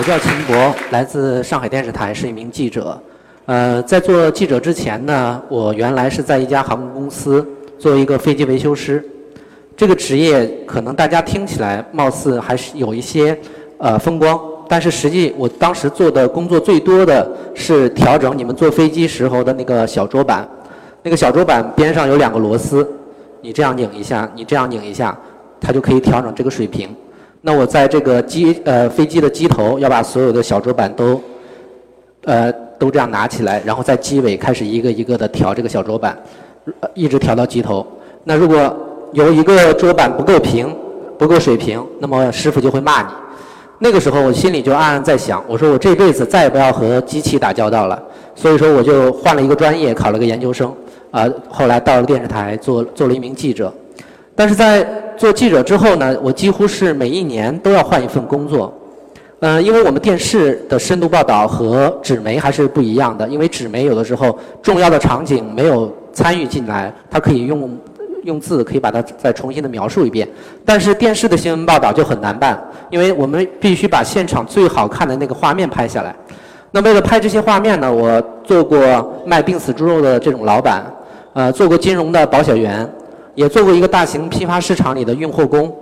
我叫秦博，来自上海电视台，是一名记者。呃，在做记者之前呢，我原来是在一家航空公司做一个飞机维修师。这个职业可能大家听起来貌似还是有一些呃风光，但是实际我当时做的工作最多的是调整你们坐飞机时候的那个小桌板。那个小桌板边上有两个螺丝，你这样拧一下，你这样拧一下，它就可以调整这个水平。那我在这个机呃飞机的机头要把所有的小桌板都呃都这样拿起来，然后在机尾开始一个一个的调这个小桌板，一直调到机头。那如果有一个桌板不够平，不够水平，那么师傅就会骂你。那个时候我心里就暗暗在想，我说我这辈子再也不要和机器打交道了。所以说我就换了一个专业，考了个研究生，啊，后来到了电视台做做了一名记者。但是在做记者之后呢，我几乎是每一年都要换一份工作，嗯，因为我们电视的深度报道和纸媒还是不一样的，因为纸媒有的时候重要的场景没有参与进来，它可以用用字可以把它再重新的描述一遍，但是电视的新闻报道就很难办，因为我们必须把现场最好看的那个画面拍下来。那为了拍这些画面呢，我做过卖病死猪肉的这种老板，呃，做过金融的保险员。也做过一个大型批发市场里的运货工，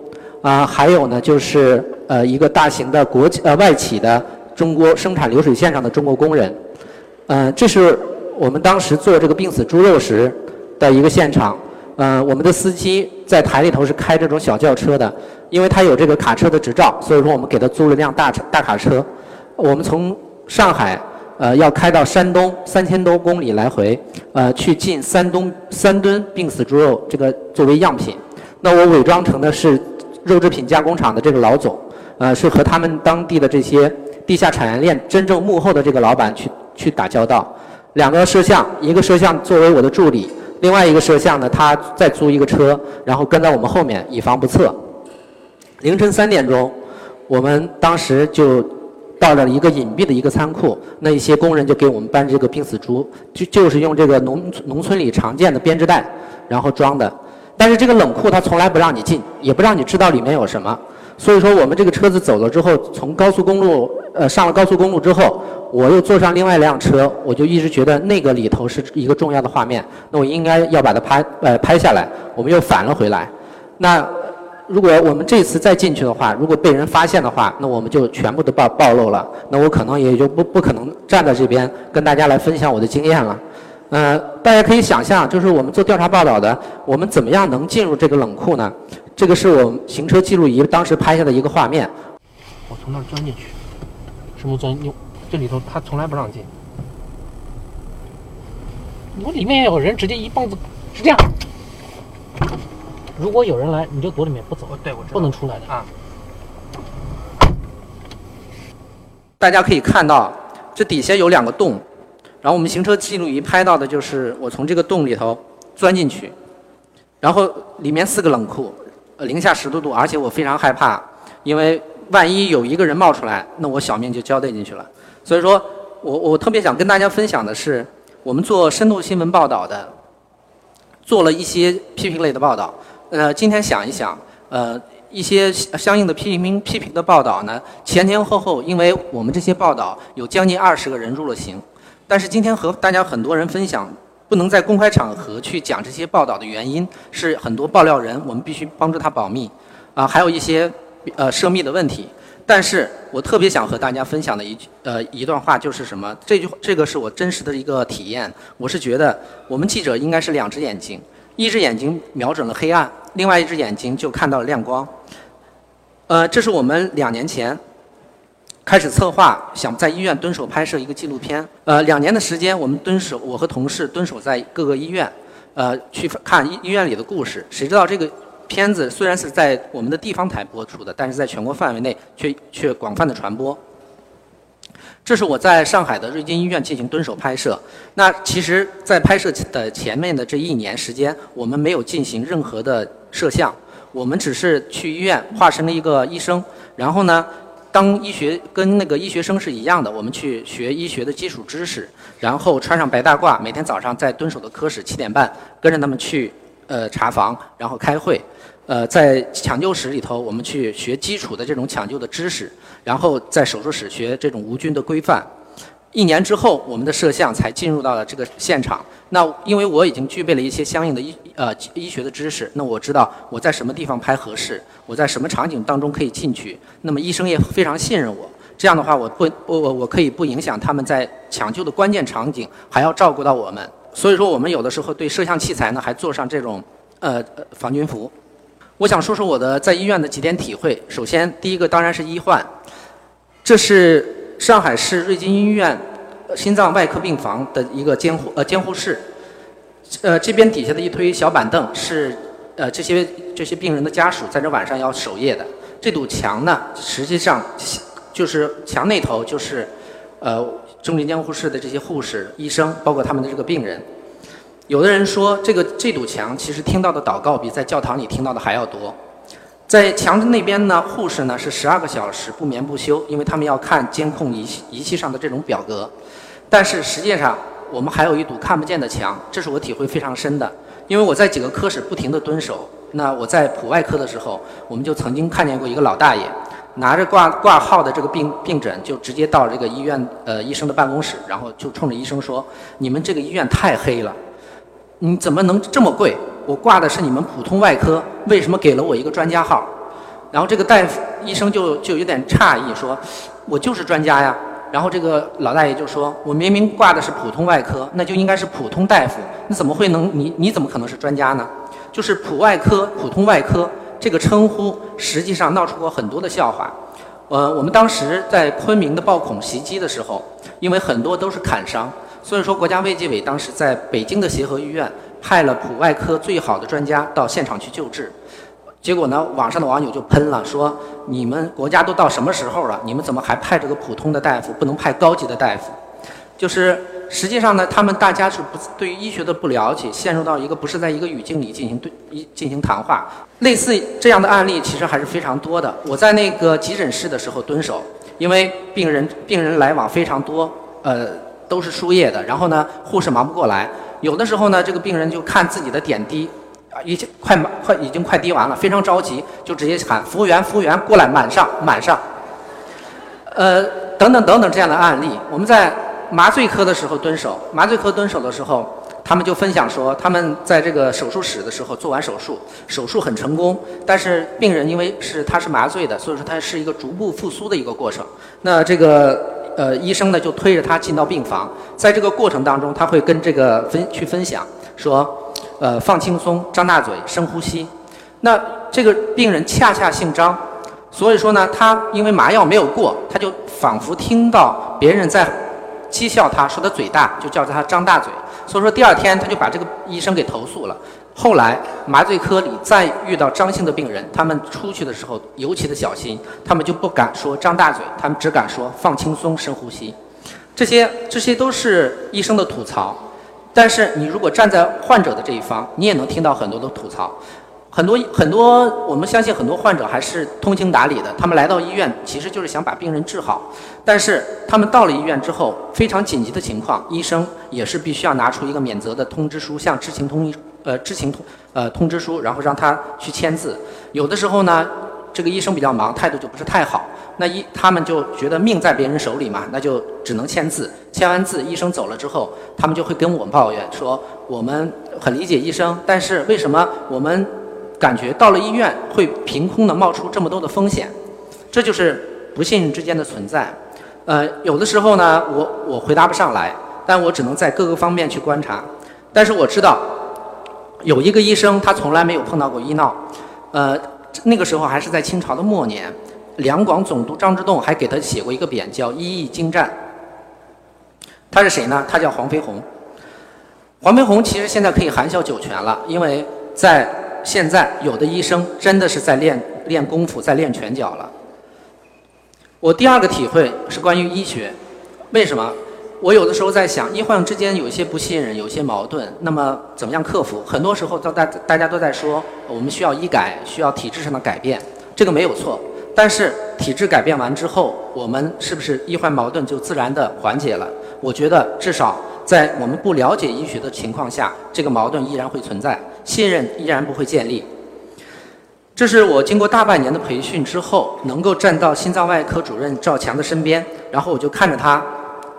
啊，还有呢，就是呃一个大型的国企呃外企的中国生产流水线上的中国工人，嗯，这是我们当时做这个病死猪肉时的一个现场，嗯，我们的司机在台里头是开这种小轿车的，因为他有这个卡车的执照，所以说我们给他租了辆大大卡车，我们从上海。呃，要开到山东三千多公里来回，呃，去进山东三吨病死猪肉，这个作为样品。那我伪装成的是肉制品加工厂的这个老总，呃，是和他们当地的这些地下产业链真正幕后的这个老板去去打交道。两个摄像，一个摄像作为我的助理，另外一个摄像呢，他再租一个车，然后跟在我们后面，以防不测。凌晨三点钟，我们当时就。到了一个隐蔽的一个仓库，那一些工人就给我们搬这个病死猪，就就是用这个农农村里常见的编织袋，然后装的。但是这个冷库它从来不让你进，也不让你知道里面有什么。所以说我们这个车子走了之后，从高速公路呃上了高速公路之后，我又坐上另外一辆车，我就一直觉得那个里头是一个重要的画面，那我应该要把它拍呃拍下来。我们又返了回来，那。如果我们这次再进去的话，如果被人发现的话，那我们就全部都暴暴露了。那我可能也就不不可能站在这边跟大家来分享我的经验了。呃，大家可以想象，就是我们做调查报道的，我们怎么样能进入这个冷库呢？这个是我们行车记录仪当时拍下的一个画面。我从那儿钻进去，什么钻？你这里头他从来不让进。我里面有人，直接一棒子是这样。如果有人来，你就躲里面不走，对，我不能出来的啊。大家可以看到，这底下有两个洞，然后我们行车记录仪拍到的就是我从这个洞里头钻进去，然后里面四个冷库，零下十多度，而且我非常害怕，因为万一有一个人冒出来，那我小命就交代进去了。所以说我我特别想跟大家分享的是，我们做深度新闻报道的，做了一些批评类的报道。呃，今天想一想，呃，一些相应的批评批评的报道呢，前前后后，因为我们这些报道有将近二十个人入了刑，但是今天和大家很多人分享，不能在公开场合去讲这些报道的原因，是很多爆料人，我们必须帮助他保密，啊，还有一些呃涉密的问题。但是我特别想和大家分享的一句呃一段话就是什么？这句这个是我真实的一个体验，我是觉得我们记者应该是两只眼睛。一只眼睛瞄准了黑暗，另外一只眼睛就看到了亮光。呃，这是我们两年前开始策划，想在医院蹲守拍摄一个纪录片。呃，两年的时间，我们蹲守，我和同事蹲守在各个医院，呃，去看医医院里的故事。谁知道这个片子虽然是在我们的地方台播出的，但是在全国范围内却却广泛的传播。这是我在上海的瑞金医院进行蹲守拍摄。那其实，在拍摄的前面的这一年时间，我们没有进行任何的摄像，我们只是去医院化身了一个医生，然后呢，当医学跟那个医学生是一样的，我们去学医学的基础知识，然后穿上白大褂，每天早上在蹲守的科室七点半跟着他们去呃查房，然后开会。呃，在抢救室里头，我们去学基础的这种抢救的知识，然后在手术室学这种无菌的规范。一年之后，我们的摄像才进入到了这个现场。那因为我已经具备了一些相应的医呃医学的知识，那我知道我在什么地方拍合适，我在什么场景当中可以进去。那么医生也非常信任我。这样的话，我不我我我可以不影响他们在抢救的关键场景，还要照顾到我们。所以说，我们有的时候对摄像器材呢，还做上这种呃防菌服。我想说说我的在医院的几点体会。首先，第一个当然是医患，这是上海市瑞金医院心脏外科病房的一个监护呃监护室。呃，这边底下的一推小板凳是呃这些这些病人的家属在这晚上要守夜的。这堵墙呢，实际上就是墙那头就是呃重症监护室的这些护士、医生，包括他们的这个病人。有的人说，这个这堵墙其实听到的祷告比在教堂里听到的还要多。在墙的那边呢，护士呢是十二个小时不眠不休，因为他们要看监控仪仪器上的这种表格。但是实际上，我们还有一堵看不见的墙，这是我体会非常深的。因为我在几个科室不停地蹲守。那我在普外科的时候，我们就曾经看见过一个老大爷，拿着挂挂号的这个病病诊，就直接到这个医院呃医生的办公室，然后就冲着医生说：“你们这个医院太黑了。”你怎么能这么贵？我挂的是你们普通外科，为什么给了我一个专家号？然后这个大夫医生就就有点诧异，说：“我就是专家呀。”然后这个老大爷就说：“我明明挂的是普通外科，那就应该是普通大夫，那怎么会能你你怎么可能是专家呢？”就是普外科、普通外科这个称呼，实际上闹出过很多的笑话。呃，我们当时在昆明的暴恐袭击的时候，因为很多都是砍伤。所以说，国家卫计委当时在北京的协和医院派了普外科最好的专家到现场去救治，结果呢，网上的网友就喷了，说你们国家都到什么时候了，你们怎么还派这个普通的大夫，不能派高级的大夫？就是实际上呢，他们大家是不对于医学的不了解，陷入到一个不是在一个语境里进行对一进行谈话。类似这样的案例其实还是非常多的。我在那个急诊室的时候蹲守，因为病人病人来往非常多，呃。都是输液的，然后呢，护士忙不过来，有的时候呢，这个病人就看自己的点滴，啊，已经快满快已经快滴完了，非常着急，就直接喊服务员，服务员过来满上满上。呃，等等等等这样的案例，我们在麻醉科的时候蹲守，麻醉科蹲守的时候，他们就分享说，他们在这个手术室的时候做完手术，手术很成功，但是病人因为是他是麻醉的，所以说他是一个逐步复苏的一个过程。那这个。呃，医生呢就推着他进到病房，在这个过程当中，他会跟这个分去分享说，呃，放轻松，张大嘴，深呼吸。那这个病人恰恰姓张，所以说呢，他因为麻药没有过，他就仿佛听到别人在讥笑他，说他嘴大，就叫他张大嘴。所以说第二天他就把这个医生给投诉了。后来麻醉科里再遇到张姓的病人，他们出去的时候尤其的小心，他们就不敢说张大嘴，他们只敢说放轻松、深呼吸。这些这些都是医生的吐槽，但是你如果站在患者的这一方，你也能听到很多的吐槽。很多很多，我们相信很多患者还是通情达理的，他们来到医院其实就是想把病人治好，但是他们到了医院之后，非常紧急的情况，医生也是必须要拿出一个免责的通知书，向知情同意。呃，知情通呃通知书，然后让他去签字。有的时候呢，这个医生比较忙，态度就不是太好。那医他们就觉得命在别人手里嘛，那就只能签字。签完字，医生走了之后，他们就会跟我抱怨说：“我们很理解医生，但是为什么我们感觉到了医院会凭空的冒出这么多的风险？这就是不信任之间的存在。”呃，有的时候呢，我我回答不上来，但我只能在各个方面去观察。但是我知道。有一个医生，他从来没有碰到过医闹，呃，那个时候还是在清朝的末年，两广总督张之洞还给他写过一个匾，叫“医艺精湛”。他是谁呢？他叫黄飞鸿。黄飞鸿其实现在可以含笑九泉了，因为在现在有的医生真的是在练练功夫，在练拳脚了。我第二个体会是关于医学，为什么？我有的时候在想，医患之间有一些不信任，有一些矛盾，那么怎么样克服？很多时候，大大大家都在说，我们需要医改，需要体制上的改变，这个没有错。但是体制改变完之后，我们是不是医患矛盾就自然的缓解了？我觉得至少在我们不了解医学的情况下，这个矛盾依然会存在，信任依然不会建立。这是我经过大半年的培训之后，能够站到心脏外科主任赵强的身边，然后我就看着他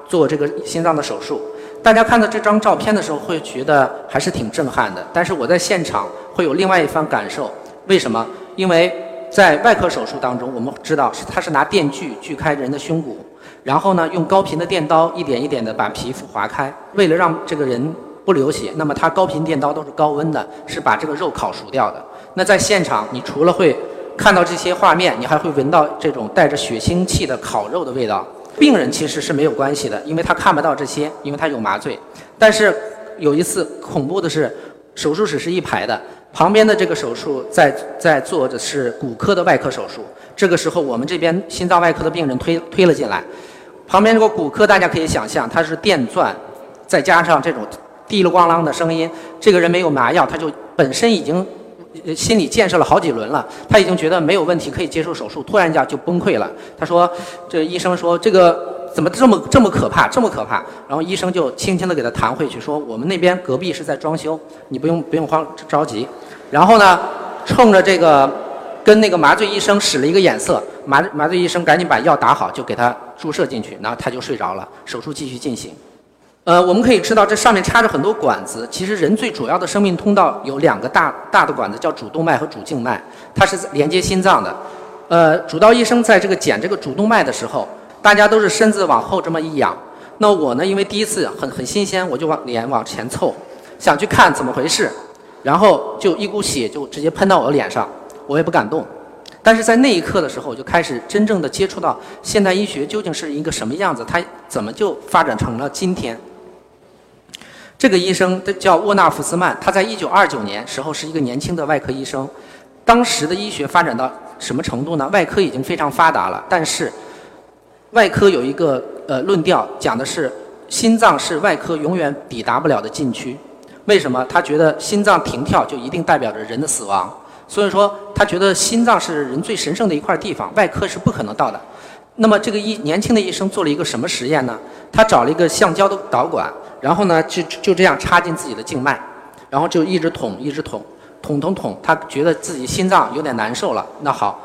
做这个心脏的手术。大家看到这张照片的时候，会觉得还是挺震撼的。但是我在现场会有另外一番感受。为什么？因为在外科手术当中，我们知道是他是拿电锯锯开人的胸骨，然后呢用高频的电刀一点一点的把皮肤划开，为了让这个人不流血，那么他高频电刀都是高温的，是把这个肉烤熟掉的。那在现场，你除了会看到这些画面，你还会闻到这种带着血腥气的烤肉的味道。病人其实是没有关系的，因为他看不到这些，因为他有麻醉。但是有一次恐怖的是，手术室是一排的，旁边的这个手术在在做的是骨科的外科手术。这个时候我们这边心脏外科的病人推推了进来，旁边这个骨科大家可以想象，它是电钻，再加上这种滴了咣啷的声音，这个人没有麻药，他就本身已经。心理建设了好几轮了，他已经觉得没有问题，可以接受手术，突然间就崩溃了。他说：“这医生说这个怎么这么这么可怕，这么可怕？”然后医生就轻轻地给他弹回去，说：“我们那边隔壁是在装修，你不用不用慌着急。”然后呢，冲着这个跟那个麻醉医生使了一个眼色，麻麻醉医生赶紧把药打好，就给他注射进去，然后他就睡着了，手术继续进行。呃，我们可以知道这上面插着很多管子。其实人最主要的生命通道有两个大大的管子，叫主动脉和主静脉，它是连接心脏的。呃，主刀医生在这个剪这个主动脉的时候，大家都是身子往后这么一仰。那我呢，因为第一次很很新鲜，我就往脸往前凑，想去看怎么回事。然后就一股血就直接喷到我的脸上，我也不敢动。但是在那一刻的时候，我就开始真正的接触到现代医学究竟是一个什么样子，它怎么就发展成了今天。这个医生他叫沃纳福斯曼，他在一九二九年时候是一个年轻的外科医生。当时的医学发展到什么程度呢？外科已经非常发达了，但是外科有一个呃论调，讲的是心脏是外科永远抵达不了的禁区。为什么？他觉得心脏停跳就一定代表着人的死亡，所以说他觉得心脏是人最神圣的一块地方，外科是不可能到的。那么这个医年轻的医生做了一个什么实验呢？他找了一个橡胶的导管。然后呢，就就这样插进自己的静脉，然后就一直捅，一直捅，捅捅捅，他觉得自己心脏有点难受了。那好，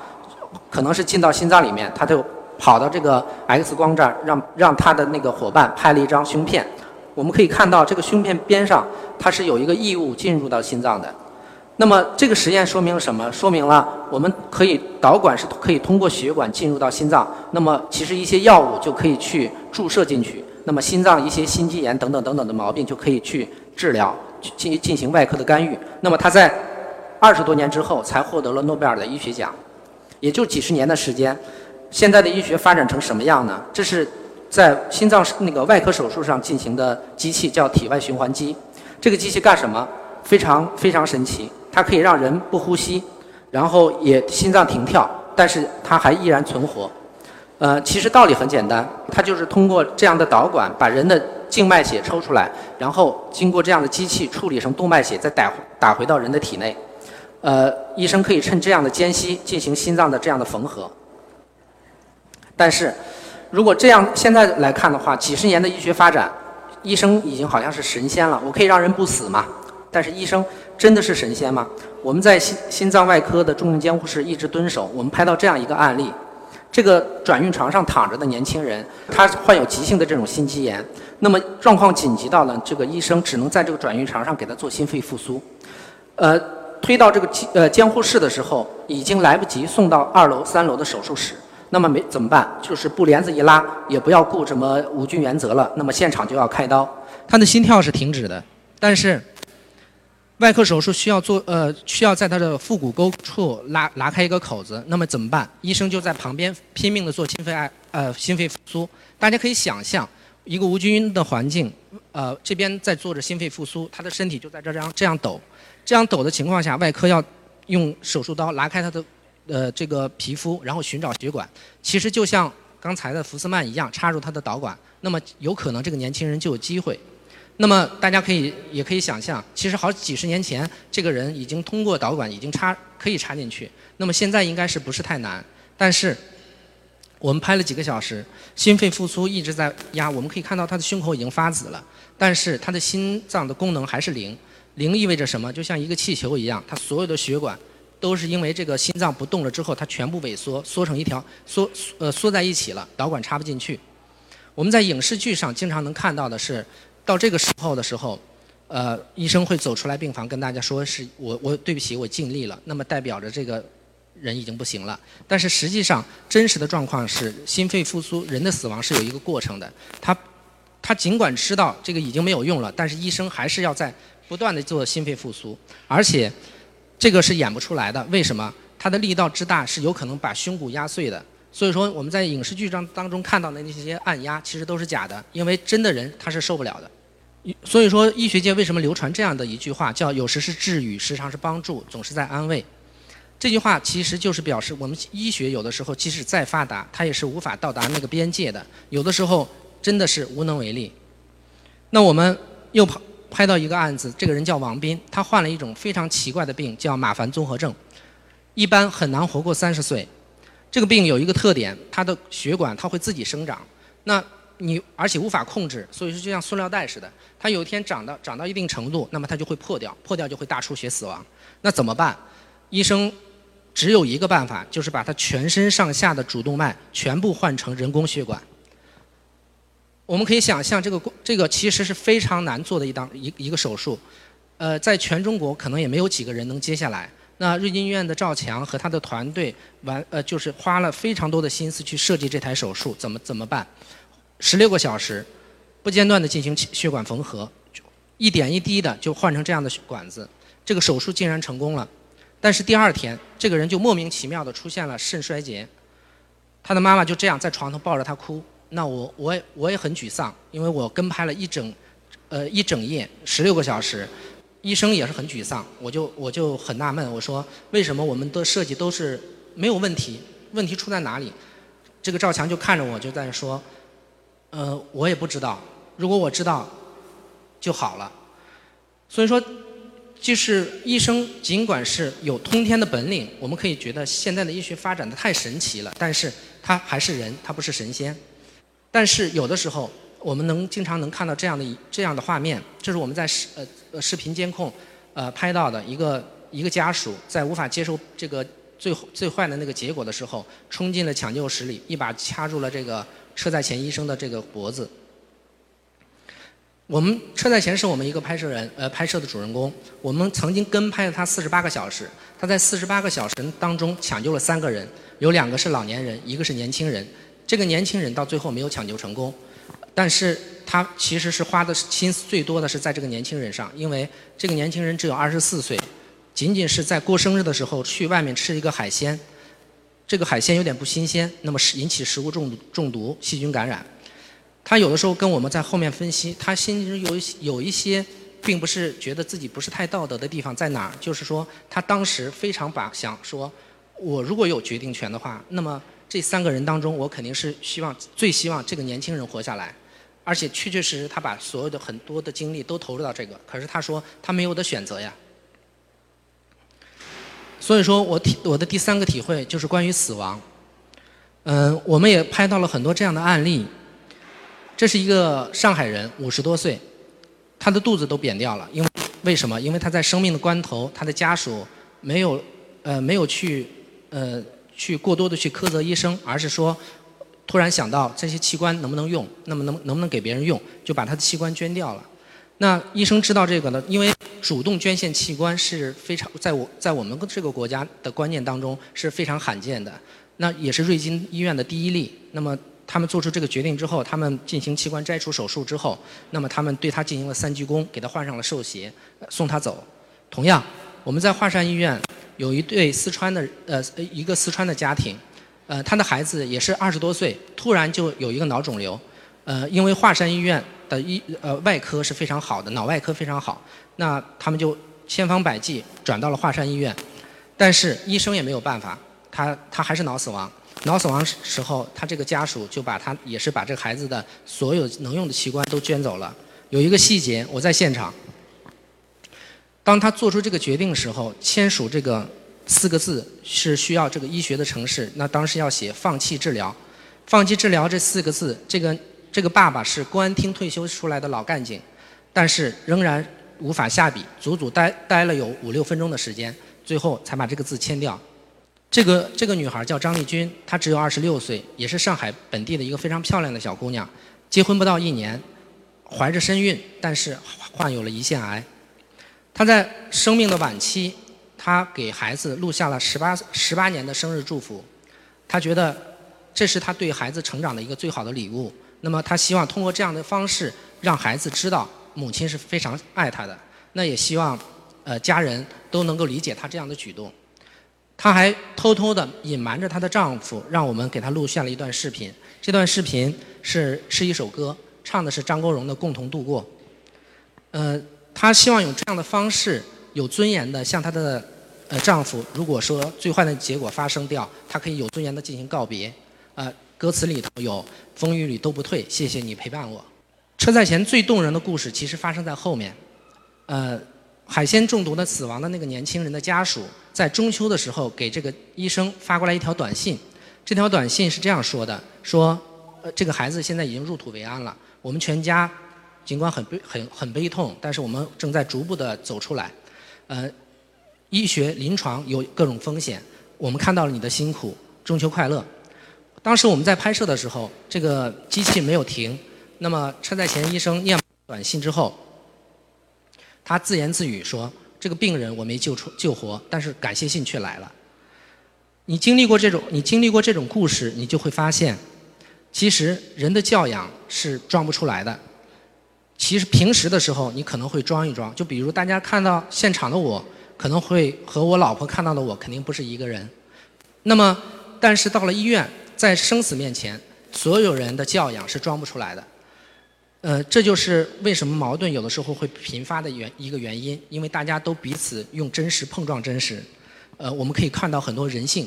可能是进到心脏里面，他就跑到这个 X 光这儿，让让他的那个伙伴拍了一张胸片。我们可以看到，这个胸片边上它是有一个异物进入到心脏的。那么这个实验说明了什么？说明了我们可以导管是可以通过血管进入到心脏。那么其实一些药物就可以去注射进去。那么心脏一些心肌炎等等等等的毛病就可以去治疗，去进进行外科的干预。那么他在二十多年之后才获得了诺贝尔的医学奖，也就几十年的时间。现在的医学发展成什么样呢？这是在心脏那个外科手术上进行的机器，叫体外循环机。这个机器干什么？非常非常神奇，它可以让人不呼吸，然后也心脏停跳，但是它还依然存活。呃，其实道理很简单，它就是通过这样的导管把人的静脉血抽出来，然后经过这样的机器处理成动脉血，再打打回到人的体内。呃，医生可以趁这样的间隙进行心脏的这样的缝合。但是，如果这样现在来看的话，几十年的医学发展，医生已经好像是神仙了。我可以让人不死嘛？但是医生真的是神仙吗？我们在心心脏外科的重症监护室一直蹲守，我们拍到这样一个案例。这个转运床上躺着的年轻人，他患有急性的这种心肌炎，那么状况紧急到了，这个医生只能在这个转运床上给他做心肺复苏。呃，推到这个呃监护室的时候，已经来不及送到二楼、三楼的手术室。那么没怎么办？就是布帘子一拉，也不要顾什么无菌原则了。那么现场就要开刀，他的心跳是停止的，但是。外科手术需要做，呃，需要在他的腹股沟处拉拉开一个口子，那么怎么办？医生就在旁边拼命的做心肺爱，呃，心肺复苏。大家可以想象，一个无菌的环境，呃，这边在做着心肺复苏，他的身体就在这样这样抖，这样抖的情况下，外科要用手术刀拉开他的，呃，这个皮肤，然后寻找血管。其实就像刚才的福斯曼一样，插入他的导管，那么有可能这个年轻人就有机会。那么大家可以也可以想象，其实好几十年前，这个人已经通过导管已经插可以插进去。那么现在应该是不是太难？但是我们拍了几个小时，心肺复苏一直在压，我们可以看到他的胸口已经发紫了，但是他的心脏的功能还是零。零意味着什么？就像一个气球一样，他所有的血管都是因为这个心脏不动了之后，它全部萎缩，缩成一条缩呃缩在一起了，导管插不进去。我们在影视剧上经常能看到的是，到这个时候的时候，呃，医生会走出来病房跟大家说是我我对不起我尽力了，那么代表着这个人已经不行了。但是实际上真实的状况是心肺复苏，人的死亡是有一个过程的。他他尽管知道这个已经没有用了，但是医生还是要在不断的做心肺复苏，而且这个是演不出来的。为什么？他的力道之大是有可能把胸骨压碎的。所以说我们在影视剧当当中看到的那些按压，其实都是假的，因为真的人他是受不了的。所以说医学界为什么流传这样的一句话，叫有时是治愈，时常是帮助，总是在安慰。这句话其实就是表示我们医学有的时候即使再发达，它也是无法到达那个边界的，有的时候真的是无能为力。那我们又拍拍到一个案子，这个人叫王斌，他患了一种非常奇怪的病，叫马凡综合症，一般很难活过三十岁。这个病有一个特点，它的血管它会自己生长，那你而且无法控制，所以说就像塑料袋似的，它有一天长到长到一定程度，那么它就会破掉，破掉就会大出血死亡。那怎么办？医生只有一个办法，就是把它全身上下的主动脉全部换成人工血管。我们可以想象，这个这个其实是非常难做的一档一一个手术，呃，在全中国可能也没有几个人能接下来。那瑞金医院的赵强和他的团队完呃，就是花了非常多的心思去设计这台手术，怎么怎么办？十六个小时，不间断的进行血管缝合，一点一滴的就换成这样的管子，这个手术竟然成功了。但是第二天，这个人就莫名其妙的出现了肾衰竭，他的妈妈就这样在床头抱着他哭。那我我也我也很沮丧，因为我跟拍了一整呃一整夜十六个小时。医生也是很沮丧，我就我就很纳闷，我说为什么我们的设计都是没有问题？问题出在哪里？这个赵强就看着我，就在说，呃，我也不知道。如果我知道就好了。所以说，就是医生尽管是有通天的本领，我们可以觉得现在的医学发展的太神奇了，但是他还是人，他不是神仙。但是有的时候。我们能经常能看到这样的这样的画面，这是我们在视呃视频监控呃拍到的一个一个家属在无法接受这个最最坏的那个结果的时候，冲进了抢救室里，一把掐住了这个车载前医生的这个脖子。我们车载前是我们一个拍摄人呃拍摄的主人公，我们曾经跟拍了他四十八个小时，他在四十八个小时当中抢救了三个人，有两个是老年人，一个是年轻人，这个年轻人到最后没有抢救成功。但是他其实是花的心思最多的是在这个年轻人上，因为这个年轻人只有二十四岁，仅仅是在过生日的时候去外面吃一个海鲜，这个海鲜有点不新鲜，那么引起食物中毒、中毒、细菌感染。他有的时候跟我们在后面分析，他心中有有一些，并不是觉得自己不是太道德的地方在哪儿，就是说他当时非常把想说，我如果有决定权的话，那么这三个人当中，我肯定是希望最希望这个年轻人活下来。而且确确实实，他把所有的很多的精力都投入到这个。可是他说他没有的选择呀。所以说我体我的第三个体会就是关于死亡。嗯，我们也拍到了很多这样的案例。这是一个上海人，五十多岁，他的肚子都扁掉了，因为为什么？因为他在生命的关头，他的家属没有呃没有去呃去过多的去苛责医生，而是说。突然想到这些器官能不能用，那么能能不能给别人用，就把他的器官捐掉了。那医生知道这个呢，因为主动捐献器官是非常在我在我们这个国家的观念当中是非常罕见的。那也是瑞金医院的第一例。那么他们做出这个决定之后，他们进行器官摘除手术之后，那么他们对他进行了三鞠躬，给他换上了寿鞋，送他走。同样，我们在华山医院有一对四川的呃一个四川的家庭。呃，他的孩子也是二十多岁，突然就有一个脑肿瘤，呃，因为华山医院的医呃外科是非常好的，脑外科非常好，那他们就千方百计转到了华山医院，但是医生也没有办法，他他还是脑死亡，脑死亡时候，他这个家属就把他也是把这个孩子的所有能用的器官都捐走了。有一个细节，我在现场，当他做出这个决定的时候，签署这个。四个字是需要这个医学的城市，那当时要写“放弃治疗”，“放弃治疗”这四个字，这个这个爸爸是公安厅退休出来的老干警，但是仍然无法下笔，足足待待了有五六分钟的时间，最后才把这个字签掉。这个这个女孩叫张丽君，她只有二十六岁，也是上海本地的一个非常漂亮的小姑娘。结婚不到一年，怀着身孕，但是患有了胰腺癌。她在生命的晚期，她给孩子录下了十八十八年的生日祝福。她觉得这是她对孩子成长的一个最好的礼物。那么她希望通过这样的方式，让孩子知道母亲是非常爱他的。那也希望呃家人都能够理解她这样的举动。她还偷偷的隐瞒着她的丈夫，让我们给她录下了一段视频。这段视频是是一首歌，唱的是张国荣的《共同度过》。呃，她希望用这样的方式，有尊严的向她的呃丈夫，如果说最坏的结果发生掉，她可以有尊严的进行告别。呃，歌词里头有“风雨里都不退，谢谢你陪伴我”。车载前最动人的故事其实发生在后面。呃，海鲜中毒的死亡的那个年轻人的家属。在中秋的时候，给这个医生发过来一条短信。这条短信是这样说的：说，呃，这个孩子现在已经入土为安了。我们全家尽管很悲、很很悲痛，但是我们正在逐步的走出来。呃，医学临床有各种风险，我们看到了你的辛苦。中秋快乐！当时我们在拍摄的时候，这个机器没有停。那么车载前医生念短信之后，他自言自语说。这个病人我没救出救活，但是感谢信却来了。你经历过这种，你经历过这种故事，你就会发现，其实人的教养是装不出来的。其实平时的时候，你可能会装一装，就比如大家看到现场的我，可能会和我老婆看到的我肯定不是一个人。那么，但是到了医院，在生死面前，所有人的教养是装不出来的。呃，这就是为什么矛盾有的时候会频发的原一个原因，因为大家都彼此用真实碰撞真实。呃，我们可以看到很多人性。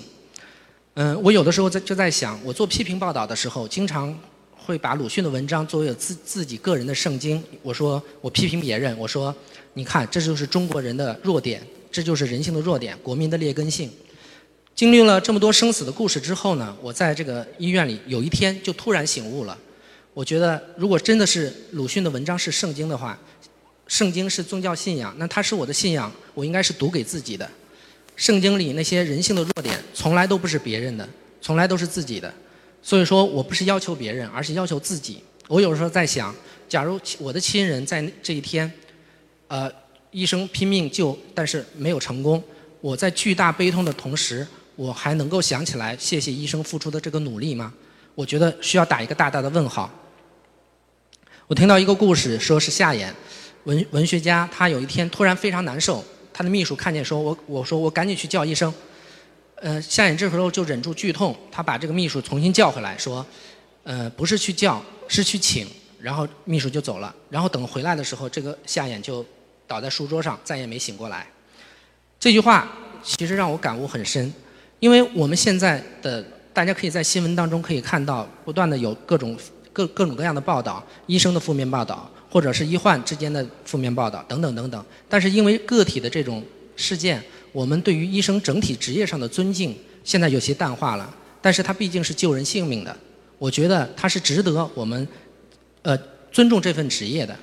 嗯，我有的时候在就在想，我做批评报道的时候，经常会把鲁迅的文章作为自自己个人的圣经。我说我批评别人，我说你看，这就是中国人的弱点，这就是人性的弱点，国民的劣根性。经历了这么多生死的故事之后呢，我在这个医院里有一天就突然醒悟了。我觉得，如果真的是鲁迅的文章是圣经的话，圣经是宗教信仰，那它是我的信仰，我应该是读给自己的。圣经里那些人性的弱点，从来都不是别人的，从来都是自己的。所以说我不是要求别人，而是要求自己。我有时候在想，假如我的亲人在这一天，呃，医生拼命救，但是没有成功，我在巨大悲痛的同时，我还能够想起来谢谢医生付出的这个努力吗？我觉得需要打一个大大的问号。我听到一个故事，说是夏衍，文文学家，他有一天突然非常难受，他的秘书看见说，我我说我赶紧去叫医生，呃，夏衍这时候就忍住剧痛，他把这个秘书重新叫回来，说，呃，不是去叫，是去请，然后秘书就走了，然后等回来的时候，这个夏衍就倒在书桌上，再也没醒过来。这句话其实让我感悟很深，因为我们现在的大家可以在新闻当中可以看到，不断的有各种。各各种各样的报道，医生的负面报道，或者是医患之间的负面报道，等等等等。但是因为个体的这种事件，我们对于医生整体职业上的尊敬现在有些淡化了。但是他毕竟是救人性命的，我觉得他是值得我们呃尊重这份职业的。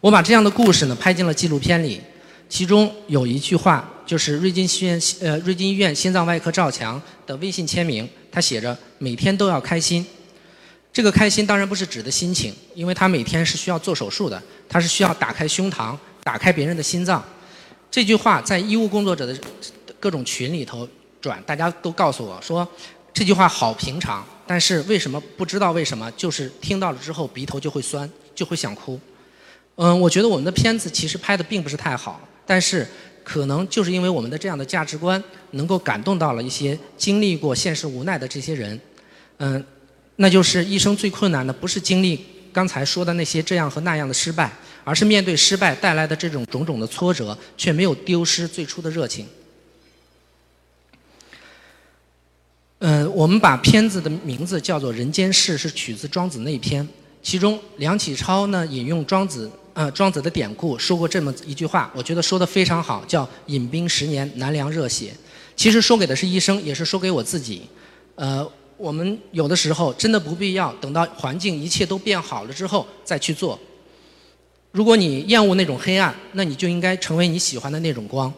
我把这样的故事呢拍进了纪录片里，其中有一句话就是瑞金医院呃瑞金医院心脏外科赵强的微信签名，他写着每天都要开心。这个开心当然不是指的心情，因为他每天是需要做手术的，他是需要打开胸膛，打开别人的心脏。这句话在医务工作者的各种群里头转，大家都告诉我说，这句话好平常，但是为什么不知道为什么，就是听到了之后鼻头就会酸，就会想哭。嗯，我觉得我们的片子其实拍的并不是太好，但是可能就是因为我们的这样的价值观，能够感动到了一些经历过现实无奈的这些人。嗯。那就是一生最困难的，不是经历刚才说的那些这样和那样的失败，而是面对失败带来的这种种种的挫折，却没有丢失最初的热情。嗯，我们把片子的名字叫做《人间世》，是取自庄子那篇。其中梁启超呢引用庄子，呃，庄子的典故说过这么一句话，我觉得说的非常好，叫“饮冰十年，难凉热血”。其实说给的是医生，也是说给我自己。呃。我们有的时候真的不必要等到环境一切都变好了之后再去做。如果你厌恶那种黑暗，那你就应该成为你喜欢的那种光。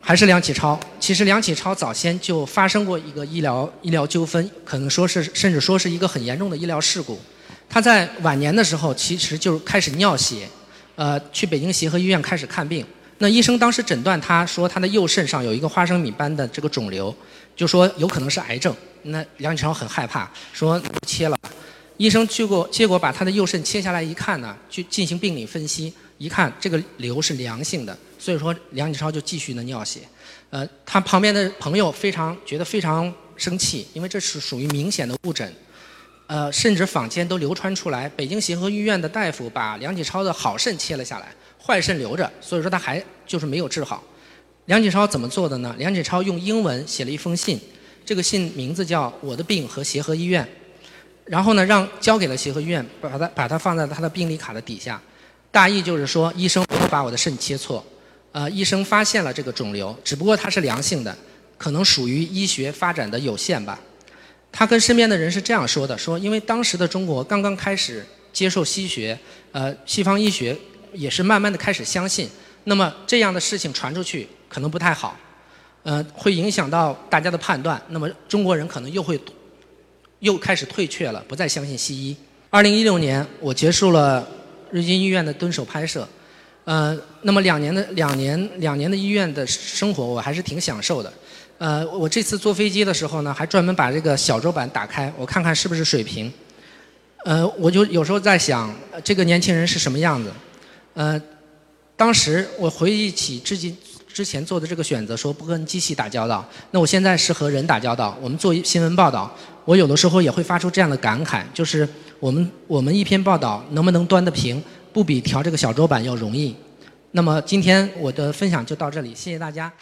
还是梁启超。其实梁启超早先就发生过一个医疗医疗纠纷，可能说是甚至说是一个很严重的医疗事故。他在晚年的时候，其实就开始尿血，呃，去北京协和医院开始看病。那医生当时诊断他说他的右肾上有一个花生米般的这个肿瘤，就说有可能是癌症。那梁启超很害怕，说切了。医生去过，结果把他的右肾切下来一看呢，去进行病理分析，一看这个瘤是良性的，所以说梁启超就继续的尿血。呃，他旁边的朋友非常觉得非常生气，因为这是属于明显的误诊。呃，甚至坊间都流传出来，北京协和医院的大夫把梁启超的好肾切了下来，坏肾留着，所以说他还就是没有治好。梁启超怎么做的呢？梁启超用英文写了一封信，这个信名字叫《我的病和协和医院》。然后呢，让交给了协和医院，把它把它放在他的病历卡的底下，大意就是说，医生没有把我的肾切错，呃，医生发现了这个肿瘤，只不过它是良性的，可能属于医学发展的有限吧。他跟身边的人是这样说的：说因为当时的中国刚刚开始接受西学，呃，西方医学也是慢慢的开始相信，那么这样的事情传出去可能不太好，呃，会影响到大家的判断，那么中国人可能又会。又开始退却了，不再相信西医。二零一六年，我结束了瑞金医院的蹲守拍摄，呃，那么两年的两年两年的医院的生活，我还是挺享受的。呃，我这次坐飞机的时候呢，还专门把这个小桌板打开，我看看是不是水平。呃，我就有时候在想，这个年轻人是什么样子？呃，当时我回忆起至今之前做的这个选择，说不跟机器打交道，那我现在是和人打交道，我们做新闻报道。我有的时候也会发出这样的感慨，就是我们我们一篇报道能不能端得平，不比调这个小桌板要容易。那么今天我的分享就到这里，谢谢大家。